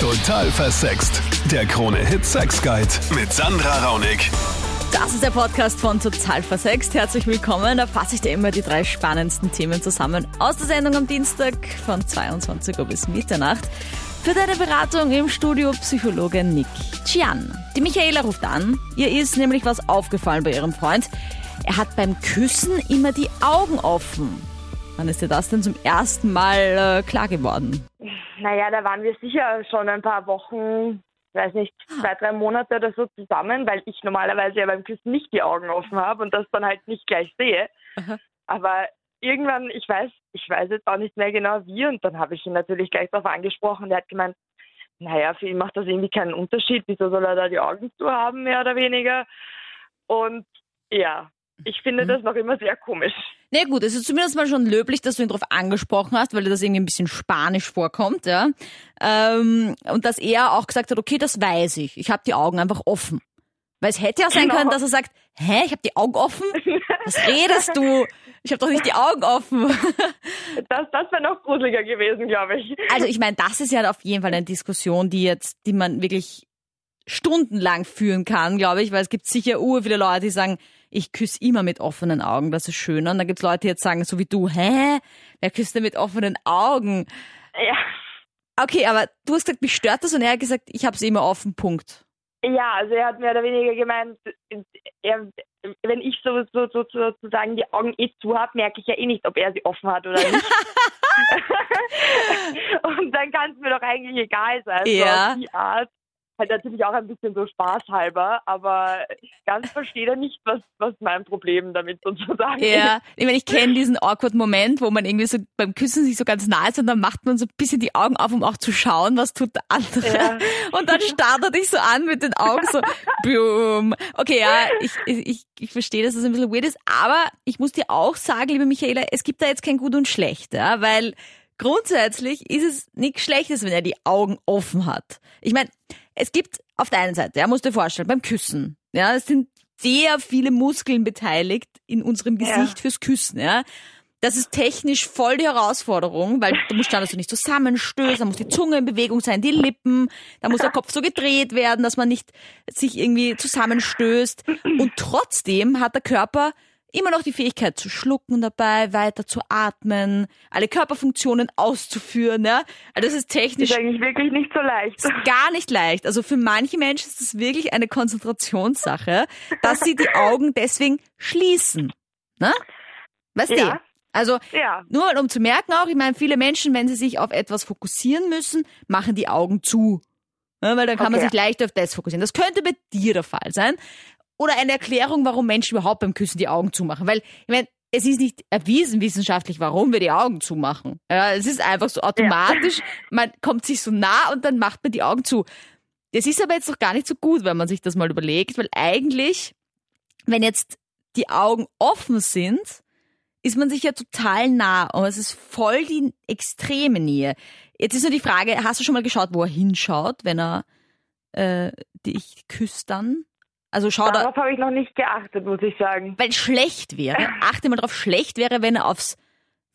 Total versext. Der Krone-Hit Sex Guide mit Sandra Raunig. Das ist der Podcast von Total Versext. Herzlich willkommen. Da fasse ich dir immer die drei spannendsten Themen zusammen aus der Sendung am Dienstag von 22 Uhr bis Mitternacht. Für deine Beratung im Studio Psychologe Nick Chian. Die Michaela ruft an. Ihr ist nämlich was aufgefallen bei ihrem Freund. Er hat beim Küssen immer die Augen offen. Wann ist dir das denn zum ersten Mal äh, klar geworden? Naja, da waren wir sicher schon ein paar Wochen, weiß nicht, zwei, drei Monate oder so zusammen, weil ich normalerweise ja beim Küssen nicht die Augen offen habe und das dann halt nicht gleich sehe. Aha. Aber irgendwann, ich weiß, ich weiß jetzt auch nicht mehr genau wie und dann habe ich ihn natürlich gleich darauf angesprochen. Der hat gemeint, naja, für ihn macht das irgendwie keinen Unterschied. Wieso soll er da die Augen zu haben, mehr oder weniger? Und ja, ich finde das noch immer sehr komisch. Na gut, es ist zumindest mal schon löblich, dass du ihn darauf angesprochen hast, weil dir das irgendwie ein bisschen spanisch vorkommt, ja. Ähm, und dass er auch gesagt hat, okay, das weiß ich. Ich habe die Augen einfach offen. Weil es hätte ja sein Genau. können, dass er sagt, hä, ich habe die Augen offen? Was redest du? Ich habe doch nicht die Augen offen. Das, das wäre noch gruseliger gewesen, glaube ich. Also ich meine, das ist ja auf jeden Fall eine Diskussion, die jetzt, die man wirklich stundenlang führen kann, glaube ich, weil es gibt sicher ur viele Leute, die sagen, ich küsse immer mit offenen Augen, das ist schöner. Und dann gibt es Leute, die jetzt sagen, so wie du, hä? Wer küsst denn mit offenen Augen? Ja. Okay, aber du hast gesagt, mich stört das und er hat gesagt, ich habe es immer offen, Punkt. Ja, also er hat mehr oder weniger gemeint, er, wenn ich so, so, so, sozusagen die Augen eh zu habe, merke ich ja eh nicht, ob er sie offen hat oder nicht. Und dann kann es mir doch eigentlich egal sein. So Ja. auf die Art. Halt natürlich auch ein bisschen so spaßhalber, aber ganz versteht er nicht, was, was mein Problem damit sozusagen ist. Ja, ich meine, ich kenne diesen awkward Moment, wo man irgendwie so beim Küssen sich so ganz nah ist und dann macht man so ein bisschen die Augen auf, um auch zu schauen, was tut der andere. Ja. Und dann starrt er dich so an mit den Augen so, boom. Okay, ja, ich, ich, ich verstehe, dass das ein bisschen weird ist, aber ich muss dir auch sagen, liebe Michaela, es gibt da jetzt kein Gut und Schlecht, ja, weil grundsätzlich ist es nichts Schlechtes, wenn er die Augen offen hat. Ich meine, es gibt auf der einen Seite, ja, musst du dir vorstellen, beim Küssen, ja, es sind sehr viele Muskeln beteiligt in unserem Ja. Gesicht fürs Küssen, ja. Das ist technisch voll die Herausforderung, weil du musst schauen, dass du nicht zusammenstößt, da muss die Zunge in Bewegung sein, die Lippen, da muss der Kopf so gedreht werden, dass man nicht sich irgendwie zusammenstößt. Und trotzdem hat der Körper immer noch die Fähigkeit zu schlucken dabei, weiter zu atmen, alle Körperfunktionen auszuführen, ja. Also das ist technisch Ist eigentlich wirklich nicht so leicht. ist gar nicht leicht. Also für manche Menschen ist es wirklich eine Konzentrationssache, dass sie die Augen deswegen schließen. Ne? Weißt du? Ja. Also Ja. nur um zu merken auch, ich meine, viele Menschen, wenn sie sich auf etwas fokussieren müssen, machen die Augen zu. Ja, weil dann kann man Okay. sich leicht auf das fokussieren. Das könnte bei dir der Fall sein. Oder eine Erklärung, warum Menschen überhaupt beim Küssen die Augen zumachen. Weil, ich meine, es ist nicht erwiesen wissenschaftlich, warum wir die Augen zumachen. Ja, es ist einfach so automatisch, man kommt sich so nah und dann macht man die Augen zu. Das ist aber jetzt doch gar nicht so gut, wenn man sich das mal überlegt, weil eigentlich, wenn jetzt die Augen offen sind, ist man sich ja total nah und es ist voll die extreme Nähe. Jetzt ist nur die Frage, hast du schon mal geschaut, wo er hinschaut, wenn er äh, dich küsst dann? Also schaut er, Darauf habe ich noch nicht geachtet, muss ich sagen. weil schlecht wäre, achte mal drauf, schlecht wäre, wenn er aufs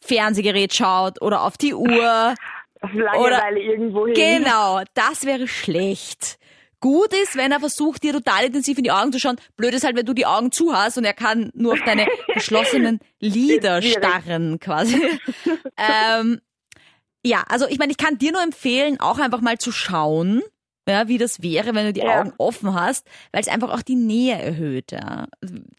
Fernsehgerät schaut oder auf die Uhr. Auf Langeweile irgendwo hin. Genau, das wäre schlecht. Gut ist, wenn er versucht, dir total intensiv in die Augen zu schauen. Blöd ist halt, wenn du die Augen zu hast und er kann nur auf deine geschlossenen Lider Schwierig. starren, quasi. ähm, ja, also ich meine, ich kann dir nur empfehlen, auch einfach mal zu schauen, ja, wie das wäre, wenn du die Ja. Augen offen hast, weil es einfach auch die Nähe erhöht. Ja.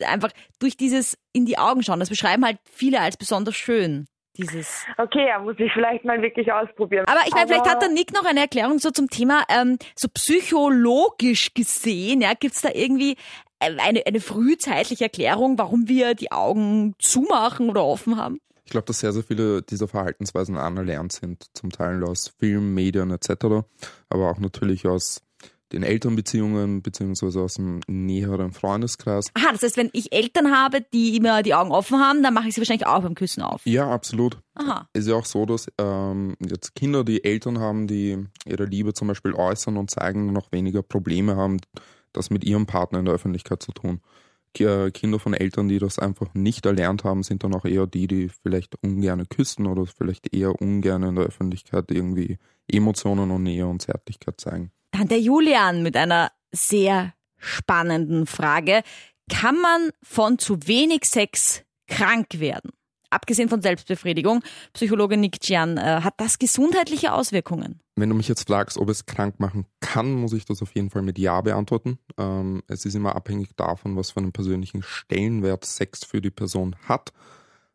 Einfach durch dieses in die Augen schauen, das beschreiben halt viele als besonders schön. Dieses Okay, ja, muss ich vielleicht mal wirklich ausprobieren. aber ich meine, vielleicht hat der Nick noch eine Erklärung so zum Thema, ähm, so psychologisch gesehen, ja, gibt's da irgendwie äh, eine, eine frühzeitliche Erklärung, warum wir die Augen zumachen oder offen haben? Ich glaube, dass sehr, sehr viele dieser Verhaltensweisen anerlernt sind, zum Teil aus Film, Medien etc., aber auch natürlich aus den Elternbeziehungen beziehungsweise aus dem näheren Freundeskreis. Aha, das heißt, wenn ich Eltern habe, die immer die Augen offen haben, dann mache ich sie wahrscheinlich auch beim Küssen auf. Ja, absolut. Aha. Es ist ja auch so, dass ähm, jetzt Kinder, die Eltern haben, die ihre Liebe zum Beispiel äußern und zeigen, noch weniger Probleme haben, das mit ihrem Partner in der Öffentlichkeit zu tun. Äh, Kinder von Eltern, die das einfach nicht erlernt haben, sind dann auch eher die, die vielleicht ungerne küssen oder vielleicht eher ungern in der Öffentlichkeit irgendwie Emotionen und Nähe und Zärtlichkeit zeigen. Dann der Julian mit einer sehr spannenden Frage. Kann man von zu wenig Sex krank werden? Abgesehen von Selbstbefriedigung, Psychologe Nick Gian, äh, hat das gesundheitliche Auswirkungen? Wenn du mich jetzt fragst, ob es krank machen kann, muss ich das auf jeden Fall mit Ja beantworten. Ähm, es ist immer abhängig davon, was für einen persönlichen Stellenwert Sex für die Person hat.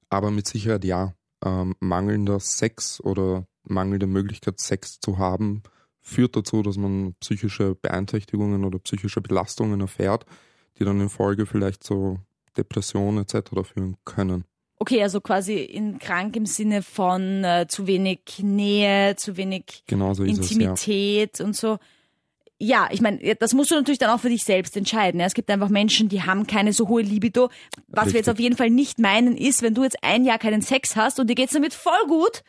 Aber mit Sicherheit ja. Ähm, mangelnder Sex oder mangelnde Möglichkeit, Sex zu haben, führt dazu, dass man psychische Beeinträchtigungen oder psychische Belastungen erfährt, die dann in Folge vielleicht zu Depressionen etc. führen können. Okay, also quasi in krank im Sinne von äh, zu wenig Nähe, zu wenig Genauso ist es, Intimität und so. Ja, ich meine, das musst du natürlich dann auch für dich selbst entscheiden. Ja. Es gibt einfach Menschen, die haben keine so hohe Libido. Was wir jetzt Richtig. auf jeden Fall nicht meinen, ist, wenn du jetzt ein Jahr keinen Sex hast und dir geht's damit voll gut,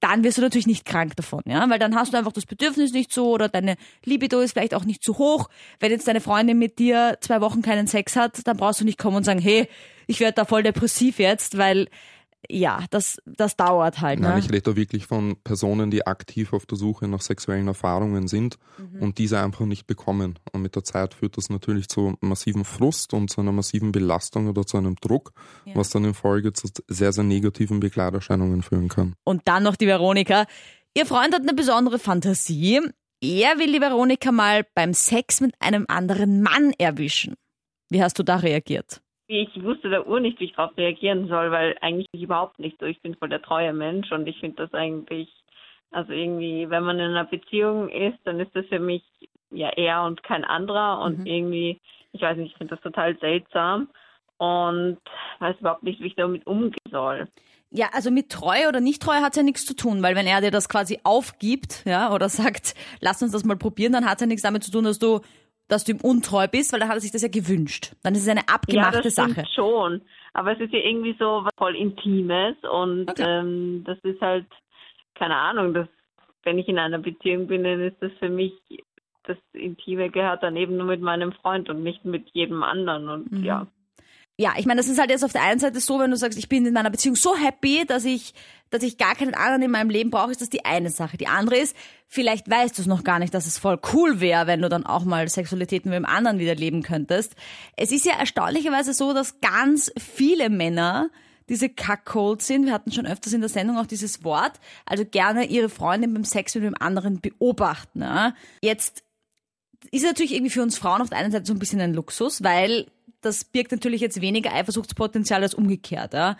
dann wirst du natürlich nicht krank davon, ja, weil dann hast du einfach das Bedürfnis nicht so oder deine Libido ist vielleicht auch nicht zu hoch. Wenn jetzt deine Freundin mit dir zwei Wochen keinen Sex hat, dann brauchst du nicht kommen und sagen, hey, ich werde da voll depressiv jetzt, weil ja, das das dauert halt. Nein, ne? ich rede da wirklich von Personen, die aktiv auf der Suche nach sexuellen Erfahrungen sind Mhm. und diese einfach nicht bekommen. Und mit der Zeit führt das natürlich zu massiven Frust und zu einer massiven Belastung oder zu einem Druck, Ja. was dann in Folge zu sehr, sehr negativen Begleiterscheinungen führen kann. Und dann noch die Veronika. Ihr Freund hat eine besondere Fantasie. Er will die Veronika mal beim Sex mit einem anderen Mann erwischen. Wie hast du da reagiert? Ich wusste der Uhr nicht, wie ich darauf reagieren soll, weil eigentlich überhaupt nicht so. Ich bin voll der treue Mensch und ich finde das eigentlich, also irgendwie, wenn man in einer Beziehung ist, dann ist das für mich ja er und kein anderer und Mhm. irgendwie, ich weiß nicht, ich finde das total seltsam und weiß überhaupt nicht, wie ich damit umgehen soll. Ja, also mit Treue oder Nicht-Treue hat's ja nichts zu tun, weil wenn er dir das quasi aufgibt, ja, oder sagt, lass uns das mal probieren, dann hat's ja nichts damit zu tun, dass du, dass du ihm untreu bist, weil dann hat er sich das ja gewünscht. Dann ist es eine abgemachte ja, das Sache. schon. Aber es ist ja irgendwie so was voll Intimes und Okay. ähm, das ist halt, keine Ahnung, das, wenn ich in einer Beziehung bin, dann ist das für mich, das Intime gehört dann eben nur mit meinem Freund und nicht mit jedem anderen und Mhm. ja. Ja, ich meine, das ist halt jetzt auf der einen Seite so, wenn du sagst, ich bin in meiner Beziehung so happy, dass ich, dass ich gar keinen anderen in meinem Leben brauche, ist das die eine Sache. Die andere ist, vielleicht weißt du es noch gar nicht, dass es voll cool wäre, wenn du dann auch mal Sexualität mit dem anderen wieder leben könntest. Es ist ja erstaunlicherweise so, dass ganz viele Männer diese Cuckold sind. Wir hatten schon öfters in der Sendung auch dieses Wort. Also gerne ihre Freundin beim Sex mit dem anderen beobachten. Ja. Jetzt ist natürlich irgendwie für uns Frauen auf der einen Seite so ein bisschen ein Luxus, weil das birgt natürlich jetzt weniger Eifersuchtspotenzial als umgekehrt. Ja?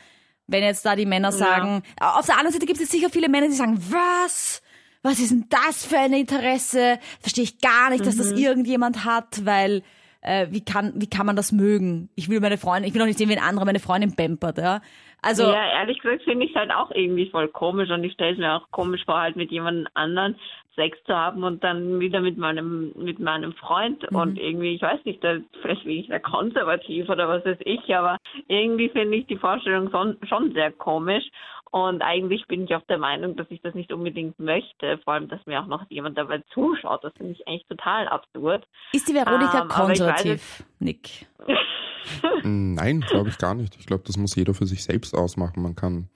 Wenn jetzt da die Männer sagen, auf der anderen Seite gibt es sicher viele Männer, die sagen, was? Was ist denn das für ein Interesse? Verstehe ich gar nicht, dass das irgendjemand hat, weil äh, wie kann wie kann man das mögen? Ich will meine Freundin, ich will auch nicht sehen, wie ein anderer meine Freundin pampert, ja. Also ja, ehrlich gesagt finde ich es halt auch irgendwie voll komisch und ich stelle es mir auch komisch vor, halt mit jemand anderen Sex zu haben und dann wieder mit meinem mit meinem Freund und irgendwie, ich weiß nicht, da, vielleicht bin ich sehr konservativ oder was weiß ich, aber irgendwie finde ich die Vorstellung schon, schon sehr komisch und eigentlich bin ich auch der Meinung, dass ich das nicht unbedingt möchte, vor allem, dass mir auch noch jemand dabei zuschaut, das finde ich eigentlich total absurd. ist die Veronika Ähm, konservativ, Nick? Nein, glaube ich gar nicht. Ich glaube, das muss jeder für sich selbst ausmachen. Man kann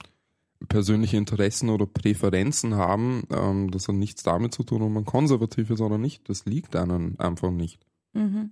persönliche Interessen oder Präferenzen haben. Ähm, das hat nichts damit zu tun, ob man konservativ ist oder nicht. Das liegt einem einfach nicht. Mhm.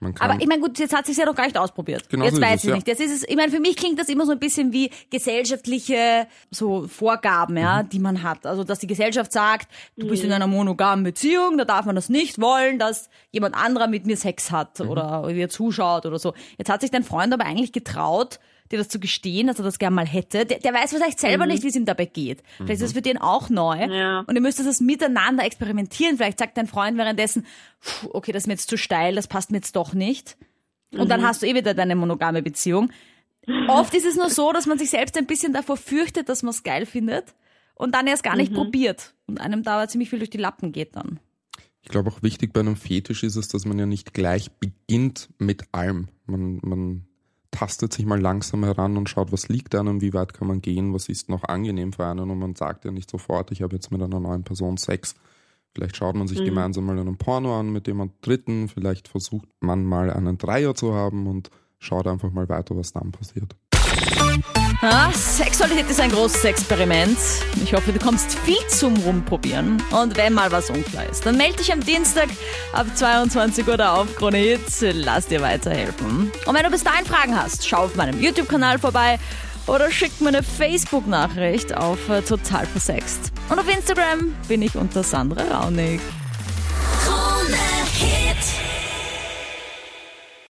Man kann, Aber ich meine, gut, jetzt hat sie es ja noch gar nicht ausprobiert. Genau jetzt so ist weiß es, ich ja. nicht. Jetzt ist es, ich meine, für mich klingt das immer so ein bisschen wie gesellschaftliche so Vorgaben, ja, Mhm. die man hat. Also, dass die Gesellschaft sagt, du bist in einer monogamen Beziehung, da darf man das nicht wollen, dass jemand anderer mit mir Sex hat Mhm. oder mir zuschaut oder so. Jetzt hat sich dein Freund aber eigentlich getraut, dir das zu gestehen, dass er das gern mal hätte. Der, der weiß vielleicht selber nicht, wie es ihm dabei geht. Vielleicht ist es für den auch neu. Ja. Und ihr müsst das miteinander experimentieren. Vielleicht sagt dein Freund währenddessen, "Puh, okay, das ist mir jetzt zu steil, das passt mir jetzt doch nicht. Und dann hast du eh wieder deine monogame Beziehung. Oft ist es nur so, dass man sich selbst ein bisschen davor fürchtet, dass man es geil findet und dann erst gar nicht probiert und einem da ziemlich viel durch die Lappen geht dann. ich glaube auch wichtig bei einem Fetisch ist es, dass man ja nicht gleich beginnt mit allem. Man, man tastet sich mal langsam heran und schaut, was liegt einem, wie weit kann man gehen, was ist noch angenehm für einen und man sagt ja nicht sofort, ich habe jetzt mit einer neuen Person Sex. Vielleicht schaut man sich gemeinsam mal einen Porno an mit jemand Dritten, vielleicht versucht man mal einen Dreier zu haben und schaut einfach mal weiter, was dann passiert. Ah, Sexualität ist ein großes Experiment. Ich hoffe, du kommst viel zum Rumprobieren. Und wenn mal was unklar ist, dann melde dich am Dienstag ab 22 Uhr da auf Krone Hits. Lass dir weiterhelfen. Und wenn du bis dahin Fragen hast, schau auf meinem YouTube-Kanal vorbei oder schick mir eine Facebook-Nachricht auf äh, Total Versext. Und auf Instagram bin ich unter Sandra Raunig.